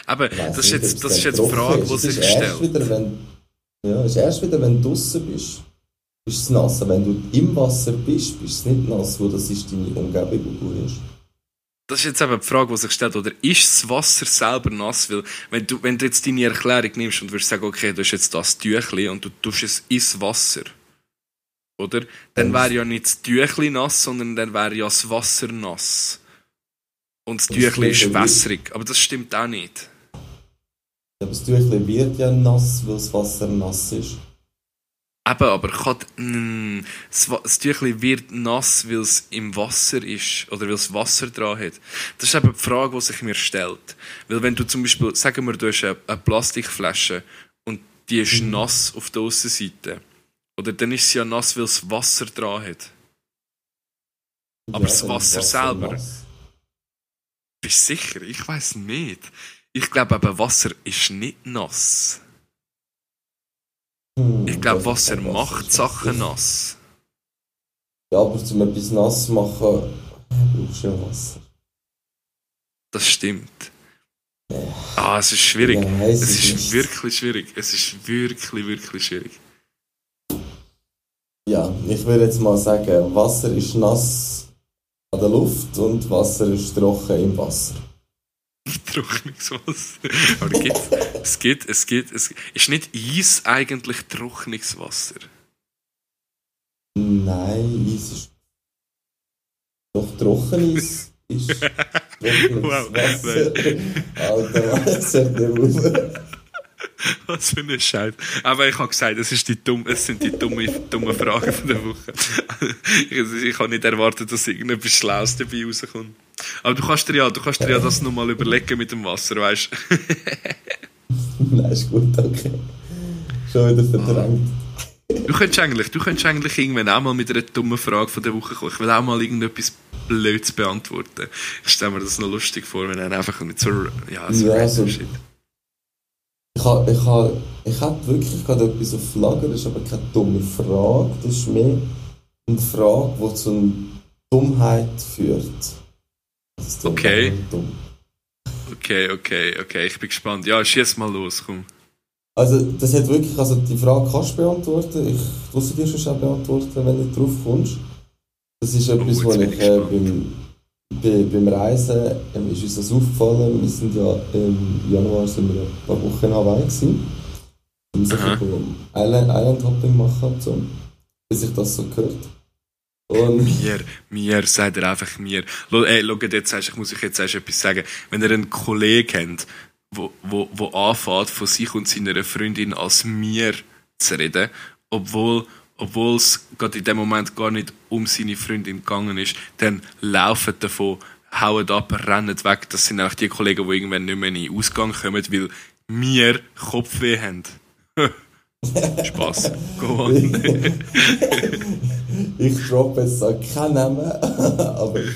Aber das ist jetzt, das ist jetzt die trocken Frage, die sich stellt. Wieder, wenn, ja, ist erst wieder, wenn du draußen bist, ist es nass. Wenn du im Wasser bist, bist es nicht nass, wo das ist deine Umgebung, wo du bist. Das ist jetzt eben die Frage, die sich stellt. Oder ist das Wasser selber nass? Weil, wenn du, wenn du jetzt deine Erklärung nimmst und würdest sagen, okay, du hast jetzt das Tüchli und du tust es ins Wasser. Oder? Dann Dann- wäre ja nicht das Tüchli nass, sondern dann wäre ja das Wasser nass. Und das Das Tüchli ist wässrig. Aber das stimmt auch nicht. Aber das Tüchlein wird ja nass, weil das Wasser nass ist. Eben, aber kann, mm, das, das Tüchli wird nass, weil es im Wasser ist oder weil es Wasser dran hat. Das ist eben die Frage, die sich mir stellt. Weil wenn du zum Beispiel, sagen wir, du hast eine, eine Plastikflasche und die ist nass auf der Aussenseite. Oder dann ist sie ja nass, weil es Wasser dran hat. Aber das dann Wasser ist selber? nass. Bist du sicher? Ich weiß nicht. Ich glaube aber, Wasser ist nicht nass. Hm, Ich glaube, Wasser macht Sachen nass. Ja, aber um etwas nass zu machen, brauchst du ja Wasser. Das stimmt. Ah, es ist schwierig. Ja, es ist nicht. wirklich schwierig. Es ist wirklich, wirklich schwierig. Ja, ich würde jetzt mal sagen, Wasser ist nass an der Luft und Wasser ist trocken im Wasser. Trocknungswasser. Aber gibt, es gibt, es gibt, es ist nicht Eis eigentlich Trocknungswasser? Nein, Eis ist. Doch Trockeneis ist trockenes Wow, Wasser. Alter, was hört der auf? Was für eine Scheiße. Aber ich habe gesagt, es, ist die dumm, es sind die dummen, dummen Fragen von der Woche. ich, ich habe nicht erwartet, dass irgendetwas Schlaues dabei rauskommt. Aber du kannst dir ja, du kannst dir ja das nochmal überlegen mit dem Wasser, weißt du? Nein, ist gut, okay. Schon wieder verdrängt. Du könntest eigentlich, du könntest eigentlich irgendwann auch mal mit einer dummen Frage von der Woche kommen. Ich will auch mal irgendetwas Blödes beantworten. Ich stelle mir das noch lustig vor, wenn er einfach mit so, ja, so ja, Shit. Ich habe ich hab, ich hab wirklich gerade etwas auf Lager, das ist aber keine dumme Frage, das ist mehr eine Frage, die zu einer Dummheit führt. Okay. Okay, okay, okay, ich bin gespannt. Ja, schieß mal los, komm. Also, das hat wirklich, also die Frage kannst du beantworten. Ich muss dir schon beantworten, wenn du drauf kommst. Das ist etwas, oh, was ich äh, beim, bei, beim Reisen ähm, ist uns das aufgefallen. Wir sind ja im Januar sind wir ein paar Wochen in Hawaii gewesen. Und wir haben Island, Island Hopping machen, so, bis ich das so gehört. Und mir, mir, sagt er einfach mir. Ey, schaut jetzt, ich muss euch jetzt erst etwas sagen. Wenn ihr einen Kollegen habt, wo, wo, wo anfängt, von sich und seiner Freundin als mir zu reden, obwohl obwohl es gerade in dem Moment gar nicht um seine Freundin gegangen ist, dann laufen davon, hauen ab, rennen weg. Das sind auch die Kollegen, die irgendwann nicht mehr in den Ausgang kommen, weil wir Kopfweh haben. Spaß. Go on. ich droppe jetzt so keinen Namen, aber ich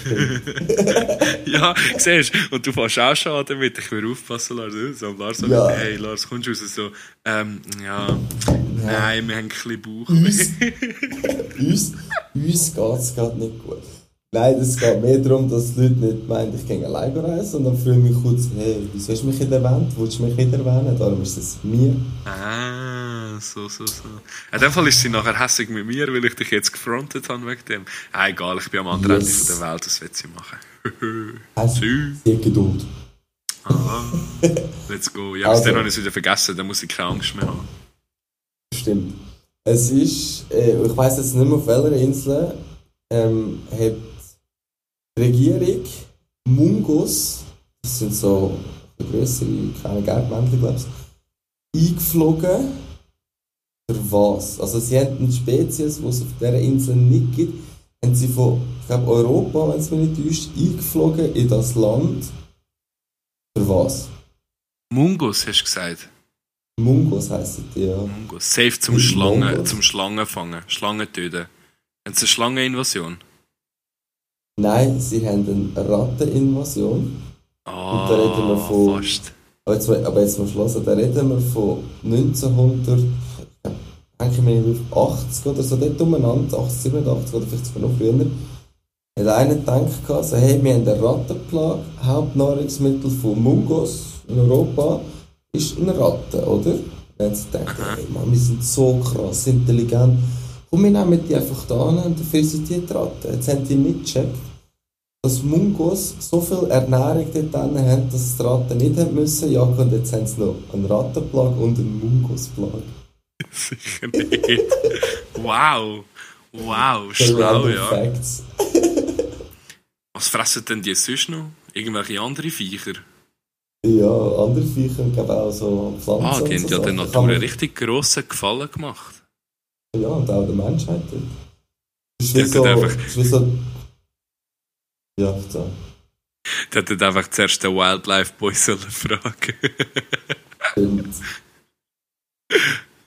Ja, siehst du, und du fährst auch schon damit. Ich will aufpassen, Lars. So, Lars so ja. hey, Lars, kommst du raus? So, ähm, ja, ja. nein, wir haben ein bisschen Bauch. Uns, uns, uns geht es gerade nicht gut. Nein, es geht mehr darum, dass die Leute nicht meinen, ich gehe alleine reisen, sondern fühlen mich kurz, hey, wieso hast du mich nicht erwähnt? Willst du mich nicht erwähnen? Darum ist es mir. Ah, so, so, so. In dem Fall ist sie nachher hässlich mit mir, weil ich dich jetzt gefrontet habe wegen dem. Ah, egal, ich bin am anderen yes. Ende der Welt, das wird sie machen. also, sehr Geduld. Ah, let's go. Ja, bis also, dann habe ich es wieder vergessen, dann muss ich keine Angst mehr haben. Stimmt. Es ist, äh, ich weiss jetzt nicht mehr auf welcher Insel, ähm, hat Regierung Mungos, das sind so größere, keine Geldmännchen, glaube ich, eingeflogen. Für was? Also sie haben eine Spezies, die es auf dieser Insel nicht gibt, haben sie von ich glaube, Europa, wenn es mich nicht täuscht, eingeflogen in das Land. Für was? Mungos, hast du gesagt? Mungos heisst die, ja. Mungos. Safe zum Schlangen, zum Schlangen fangen, Schlangen töten. Haben sie eine Schlangeninvasion? Nein, sie haben eine Ratteninvasion. Oh, und da reden wir von. Fast. Aber jetzt, aber jetzt mal Schluss, da reden wir von 1900, denke ich mir, 80 oder so, dort umeinander, 80, 87 oder vielleicht sogar noch früher. Hat einer gedacht, also, hey, wir haben eine Rattenplage, Hauptnahrungsmittel von Mungos in Europa ist eine Ratte, oder? Dann haben sie gedacht, hey, Mann, wir sind so krass intelligent und wir nehmen die einfach da an und dafür sind die Ratten. Jetzt haben die nicht gecheckt, dass Mungos so viel Ernährung dort haben, dass die Ratten nicht haben müssen jagen und jetzt haben sie noch einen Rattenplag und einen Mungosplag. Sicher nicht. wow. Wow, schlau, ja. Facts. Was fressen denn die sonst noch? Irgendwelche andere Viecher? Ja, andere Viecher und auch so Pflanzen. Ah, die haben ja der Natur einen richtig grossen Gefallen gemacht. Ja, und auch der Menschheit. Das ist wie so, einfach... ist wie so... Ja, so. Der hat einfach zuerst den Wildlife Boy sollen fragen. Stimmt.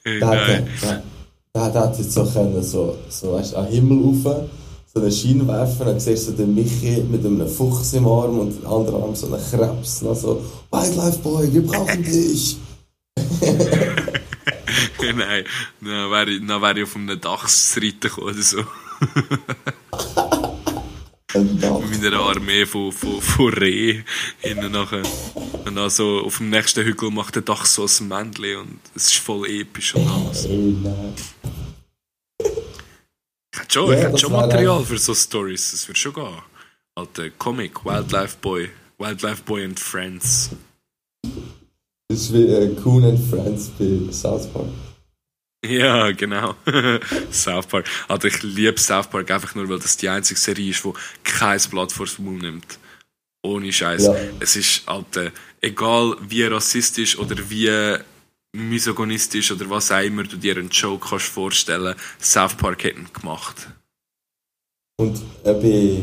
der, hat, der, hat jetzt so können, so, so weißt, an den Himmel rauf, so einen Schein werfen, dann siehst du den Michi mit einem Fuchs im Arm und den anderen Arm so einen Krebs, noch so, Wildlife Boy, wir brauchen dich! Nein, dann wäre ich, dann wäre ich auf einem Dachs reiten gekommen oder so. Mit einer Armee von, von, von Reh hinten nachher. Und dann so auf dem nächsten Hügel macht der Dach so ein Männchen und es ist voll episch und alles. Ich hätte schon, ja, schon Material für so Stories, das würde schon gehen. Alter Comic, Wildlife Boy, Wildlife Boy and Friends. Das ist wie äh, Coon and Friends bei South Park. Ja, genau. South Park. Also ich liebe South Park einfach nur, weil das die einzige Serie ist, die kein Blatt vor Mund nimmt. Ohne Scheiß. Ja. Es ist, Alter, egal wie rassistisch oder wie misogonistisch oder was auch immer du dir einen Joke kannst vorstellen, South Park hätten gemacht. Und äh, bei,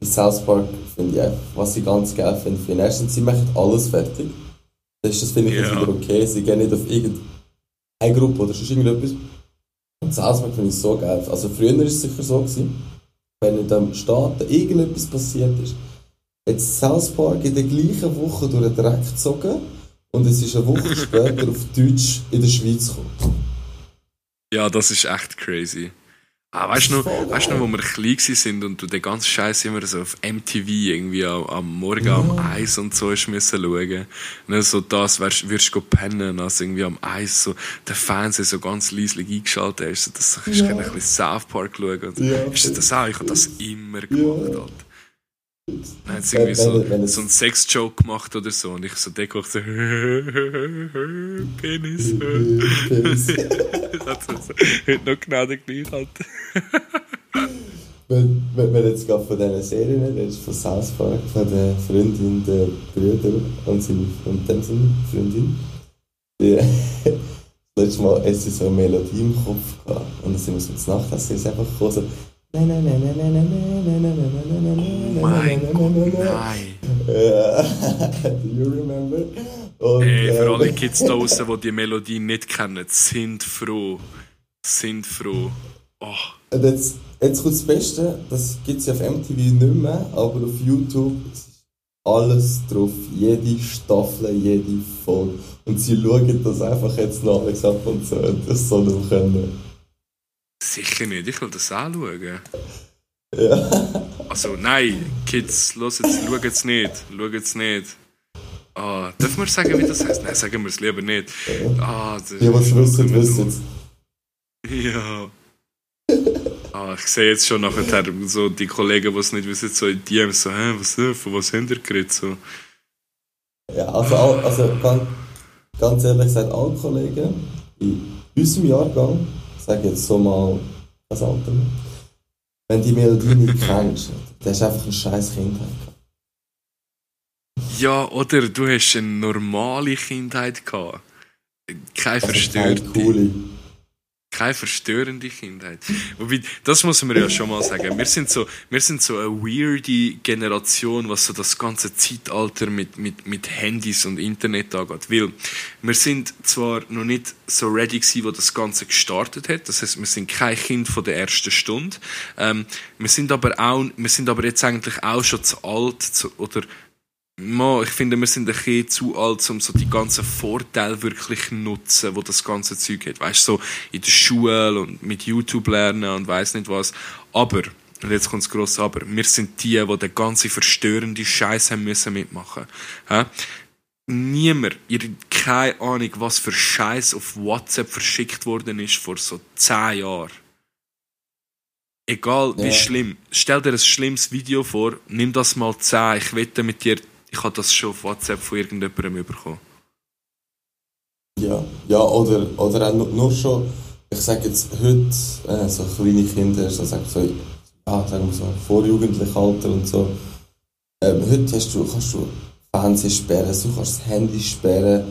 bei South Park finde ich, was ich ganz geil finde, finde erstens, sie machen alles fertig. Das, das finde ich Ja. wieder okay. Sie gehen nicht auf irgendeine Gruppe oder sonst irgendetwas. Und Park finde ich so geil. Also früher war es sicher so, gewesen, wenn in dem Staat irgendetwas passiert ist, hat South Park in der gleichen Woche durch den Dreck gezogen und es ist eine Woche später auf Deutsch in der Schweiz gekommen. Ja, das ist echt crazy. Ah, weißt du noch, weißt du noch, wo wir klein sind und du den ganzen Scheiß immer so auf MTV irgendwie am, am Morgen am Eis und so hast müssen schauen. Ne, so das, wärst, wirst du pennen, also irgendwie am Eis so der Fernseher so ganz leislich eingeschaltet hast, so dass du Ja. ja. ein bisschen South Park schauen und Ja. Ist das das auch? Ich habe das immer gemacht, Ja. Alter. Dann hat sie irgendwie so, wenn- es- so einen Sex-Joke gemacht oder so und ich so decklich so Penis. Penis. Heute noch genau der gleiche, Alter. Wenn, wenn wenn jetzt gerade von diesen Serien redest, von South Park, von der Freundin, der Brüder und seine und dann seine Freundin, die das letzte Mal hat sie so eine Melodie im Kopf gehabt und dann sind wir so ins Nachtessen, ist einfach gekommen Oh mein Gott, nein. Do you remember? Und, Ey, für ähm, alle Kids da draussen, die die Melodie nicht kennen, sind froh. Sind froh. Oh, jetzt, jetzt kommt das Beste, das gibt es ja auf MTV nicht mehr, aber auf YouTube ist alles drauf, jede Staffel, jede Folge. Und sie schauen das einfach jetzt noch alles ab und so, und das soll nicht können. Sicher nicht. Ich will das auch schauen. Ja. Also, nein, Kids, los jetzt, schaut es nicht. Schaut es nicht. Ah, dürfen wir sagen, wie das heißt? Nein, sagen wir es lieber nicht. Ah, das Die, was wissen, wissen Ja. Ah, ich sehe jetzt schon nachher so die Kollegen, die es nicht wissen, so in DMs so, hä, was, äh, von was haben ihr geredet? So. Ja, also, also ganz, ganz ehrlich gesagt, alle Kollegen in unserem Jahrgang, sage jetzt so mal das Alter, wenn die Melodie nicht kennst, dann hast du einfach eine scheiß Kindheit gehabt. Ja, oder du hast eine normale Kindheit gehabt. Keine Also keine verstörte. coole. Keine verstörende Kindheit. Wobei, das muss man ja schon mal sagen. Wir sind so, wir sind so eine weirde Generation, was so das ganze Zeitalter mit, mit, mit Handys und Internet angeht. Weil, wir sind zwar noch nicht so ready gewesen, wo das Ganze gestartet hat. Das heißt, wir sind kein Kind von der ersten Stunde. Ähm, wir sind aber auch, wir sind aber jetzt eigentlich auch schon zu alt, zu, oder, Mo, ich finde, wir sind ein bisschen zu alt, um so die ganzen Vorteile wirklich zu nutzen, wo das ganze Zeug hat. Weißt du, so in der Schule und mit YouTube lernen und weiß nicht was. Aber, und jetzt kommt das grosse Aber, wir sind die, die den ganzen verstörenden Scheiß haben müssen mitmachen. Hä? Niemand, ihr habt keine Ahnung, was für Scheiß auf WhatsApp verschickt worden ist vor so 10 Jahren. Egal wie Ja. schlimm. Stell dir ein schlimmes Video vor, nimm das mal 10. Ich wette mit dir, ich habe das schon auf WhatsApp von irgendjemandem bekommen. Ja, ja oder, oder auch nur, schon, ich sage jetzt heute, äh, so kleine Kinder, so, sag, so, ja, sagen wir so, vorjugendlich Alter und so. Ähm, heute hast du, kannst du Fernsehen sperren, du kannst das Handy sperren,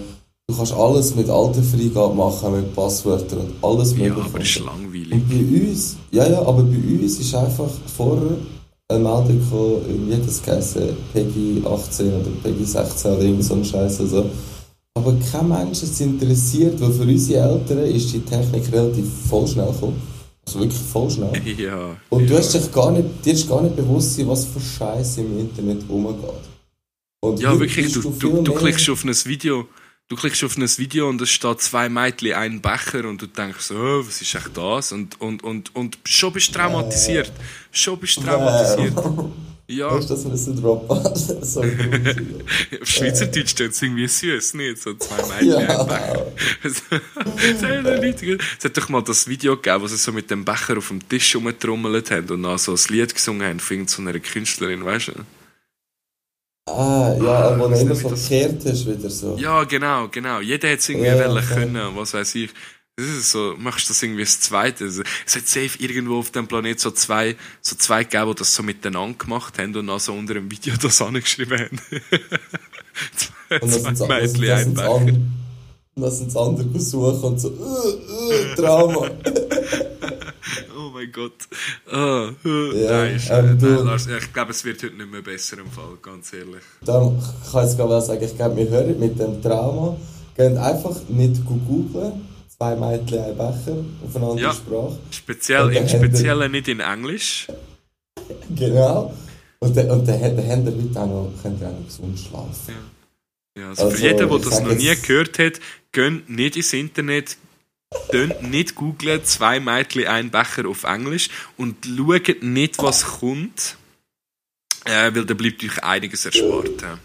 du kannst alles mit Alterfreigabe machen, mit Passwörtern und alles Ja, mögliche. aber das ist langweilig. Und bei uns, ja, ja, aber bei uns ist einfach vorher eine Meldung gekommen, irgendwie hat das geheißen, Peggy 18 oder Peggy 16 oder irgend so ein Scheiß. Also. Aber kein Mensch ist interessiert, weil für unsere Eltern ist die Technik relativ voll schnell gekommen. Also wirklich voll schnell. Ja. Und du ja. hast dich gar nicht, dir ist gar nicht bewusst, sein, was für Scheiße im Internet rumgeht. Und Ja, wirklich, du, du, du klickst auf ein Video, du klickst auf ein Video und es steht zwei Mädchen, ein Becher und du denkst so, oh, was ist echt das? Und, und, und, und schon bist du traumatisiert. Schon bist du traumatisiert. Ja, Weißt du, das müssen droppen? so gruselig. auf Schweizerdeutsch steht es irgendwie süß, nicht? So zwei Mädchen, Ja. ein Becher. Es hat doch Leute- es hat doch mal das Video gegeben, wo sie so mit dem Becher auf dem Tisch rumgetrommelt haben und dann so ein Lied gesungen haben von so einer Künstlerin, weißt du? Ah, ja, wo du nennt man das? verkehrt hast, wieder so. Ja, genau, genau. Jeder hätte es irgendwie Ja, wollen voll. können, was weiß ich. Das ist so, machst du das irgendwie das Zweite. Also, Es hat safe irgendwo auf dem Planet so zwei, so zwei gegeben, die das so miteinander gemacht haben und dann so unter dem Video das angeschrieben haben. zwei Und zwei Mädchen, ein Becher. Und dann sind das andere suchen und so, äh, äh, Drama. oh mein Gott. Äh, Ja, nein, ist, ähm, äh, du- nein, Lars, ich glaube, es wird heute nicht mehr besser im Fall, ganz ehrlich. Da ich kann jetzt gerade sagen, ich glaube, wir hören mit dem Trauma, gehen einfach nicht googeln, zwei Mädchen, ein Becher auf eine andere Ja. Sprache. Speziell, im Speziellen nicht in Englisch. Genau. Und dann, und dann, dann haben wir heute auch noch, könnt ihr auch noch gesund schlafen. Ja, also, Also, für jeden, der ich das noch nie gehört hat, geht nicht ins Internet, könnt nicht googlen, zwei Mädchen, ein Becher auf Englisch und schaut nicht, was kommt, äh, weil da bleibt euch einiges erspart. Ja.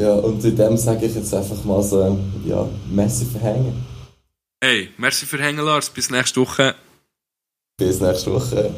Ja, und in dem sage ich jetzt einfach mal so, ähm, ja, Messi verhängen. Hey, merci für Hängen, Lars. Bis nächste Woche. Bis nächste Woche.